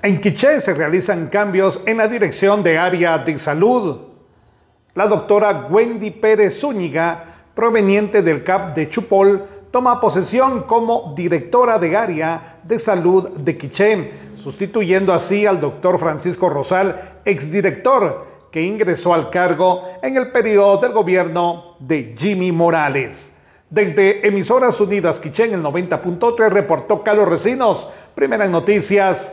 En Quiché se realizan cambios en la dirección de área de salud. La doctora Wendy Pérez Zúñiga, proveniente del CAP de Chupol, toma posesión como directora de área de salud de Quiché, sustituyendo así al doctor Francisco Rosal, exdirector, que ingresó al cargo en el periodo del gobierno de Jimmy Morales. Desde Emisoras Unidas Quiché en el 90.3 reportó Carlos Recinos. Primeras noticias,